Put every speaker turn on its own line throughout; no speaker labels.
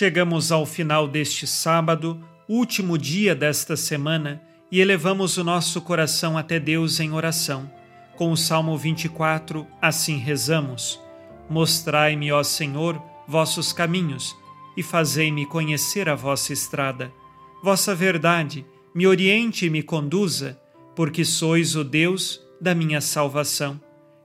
Chegamos ao final deste sábado, último dia desta semana, e elevamos o nosso coração até Deus em oração. Com o Salmo 24, assim rezamos: Mostrai-me, ó Senhor, vossos caminhos, e fazei-me conhecer a vossa estrada. Vossa verdade me oriente e me conduza porque sois o Deus da minha salvação.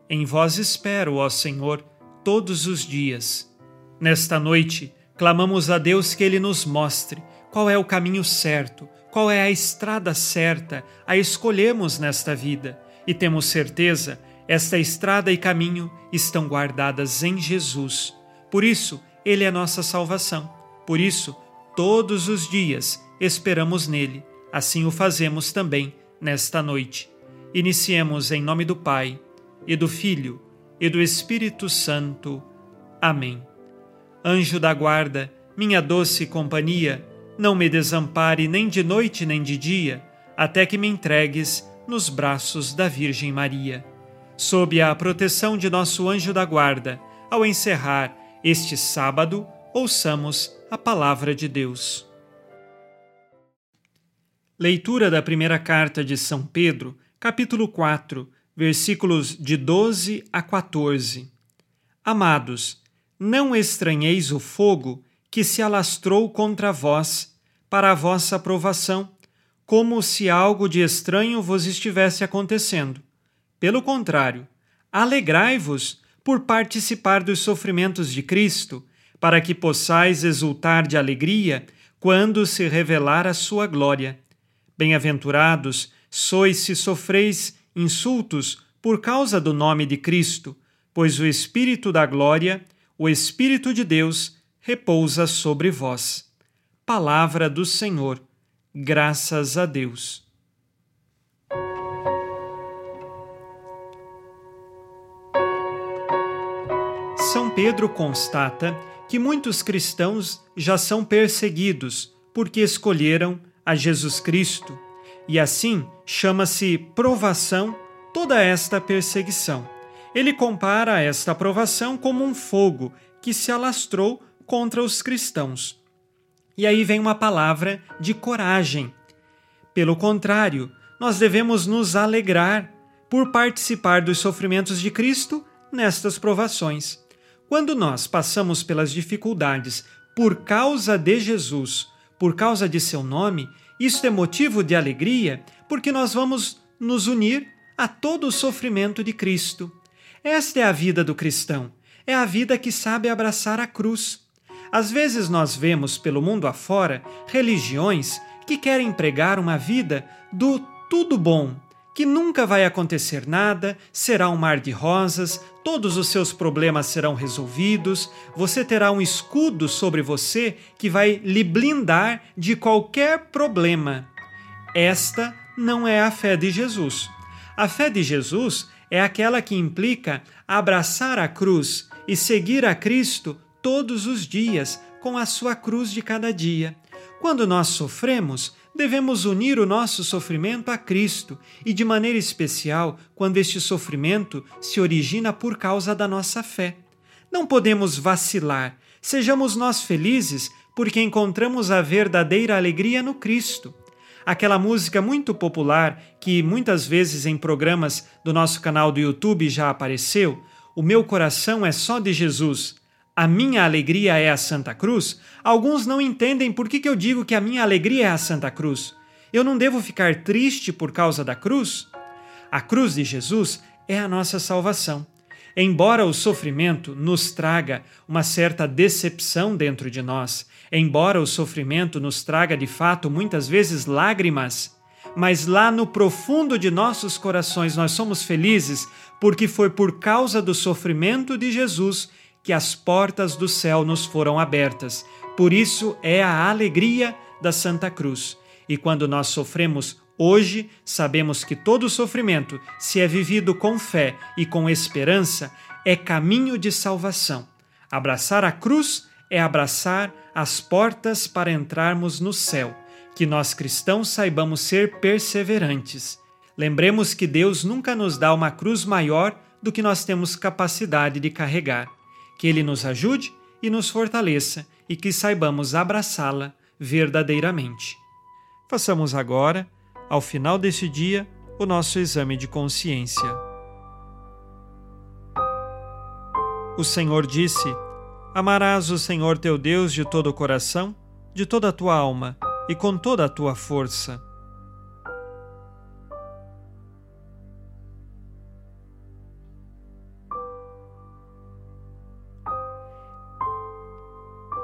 Em vós espero, ó Senhor, todos os dias. Nesta noite, clamamos a Deus que Ele nos mostre qual é o caminho certo, qual é a estrada certa a escolhemos nesta vida, e temos certeza, esta estrada e caminho estão guardadas em Jesus. Por isso, Ele é nossa salvação. Por isso, todos os dias esperamos nele. Assim o fazemos também nesta noite. Iniciemos em nome do Pai, e do Filho, e do Espírito Santo. Amém. Anjo da guarda, minha doce companhia, não me desampare nem de noite nem de dia, até que me entregues nos braços da Virgem Maria. Sob a proteção de nosso anjo da guarda, ao encerrar este sábado, ouçamos a palavra de Deus. Leitura da primeira carta de São Pedro, capítulo 4, versículos de 12 a 14. Amados, não estranheis o fogo que se alastrou contra vós, para a vossa aprovação, como se algo de estranho vos estivesse acontecendo. Pelo contrário, alegrai-vos por participar dos sofrimentos de Cristo, para que possais exultar de alegria quando se revelar a sua glória Bem-aventurados sois se sofreis insultos por causa do nome de Cristo, pois o Espírito da glória, o Espírito de Deus, repousa sobre vós. Palavra do Senhor. Graças a Deus. São Pedro constata que muitos cristãos já são perseguidos porque escolheram a Jesus Cristo, e assim chama-se provação toda esta perseguição. Ele compara esta provação como um fogo que se alastrou contra os cristãos. E aí vem uma palavra de coragem. Pelo contrário, nós devemos nos alegrar por participar dos sofrimentos de Cristo nestas provações. Quando nós passamos pelas dificuldades por causa de Jesus, por causa de seu nome, isto é motivo de alegria porque nós vamos nos unir a todo o sofrimento de Cristo. Esta é a vida do cristão, é a vida que sabe abraçar a cruz. Às vezes nós vemos pelo mundo afora religiões que querem pregar uma vida do tudo bom, que nunca vai acontecer nada, será um mar de rosas, todos os seus problemas serão resolvidos, você terá um escudo sobre você que vai lhe blindar de qualquer problema. Esta não é a fé de Jesus. A fé de Jesus é aquela que implica abraçar a cruz e seguir a Cristo todos os dias com a sua cruz de cada dia. Quando nós sofremos, devemos unir o nosso sofrimento a Cristo e, de maneira especial, quando este sofrimento se origina por causa da nossa fé. Não podemos vacilar, sejamos nós felizes porque encontramos a verdadeira alegria no Cristo. Aquela música muito popular que muitas vezes em programas do nosso canal do YouTube já apareceu, O meu coração é só de Jesus a minha alegria é a Santa Cruz, alguns não entendem por que, que eu digo que a minha alegria é a Santa Cruz. Eu não devo ficar triste por causa da cruz? A cruz de Jesus é a nossa salvação. Embora o sofrimento nos traga uma certa decepção dentro de nós, embora o sofrimento nos traga de fato muitas vezes lágrimas, mas lá no profundo de nossos corações nós somos felizes porque foi por causa do sofrimento de Jesus que as portas do céu nos foram abertas, Por isso é a alegria da Santa Cruz. E quando nós sofremos hoje, sabemos que todo sofrimento, se é vivido com fé e com esperança, é caminho de salvação. Abraçar a cruz é abraçar as portas para entrarmos no céu. Que nós cristãos saibamos ser perseverantes. Lembremos que Deus nunca nos dá uma cruz maior do que nós temos capacidade de carregar. Que Ele nos ajude e nos fortaleça e que saibamos abraçá-la verdadeiramente. Façamos agora, ao final deste dia, o nosso exame de consciência. O Senhor disse: Amarás o Senhor teu Deus de todo o coração, de toda a tua alma e com toda a tua força.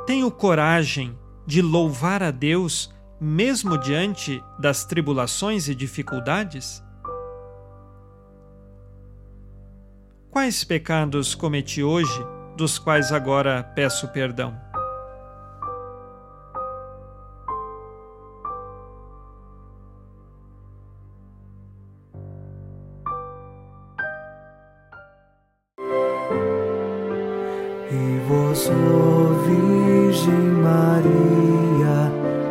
Tenho coragem de louvar a Deus mesmo diante das tribulações e dificuldades? Quais pecados cometi hoje? dos quais agora peço perdão.
E ó Virgem Maria,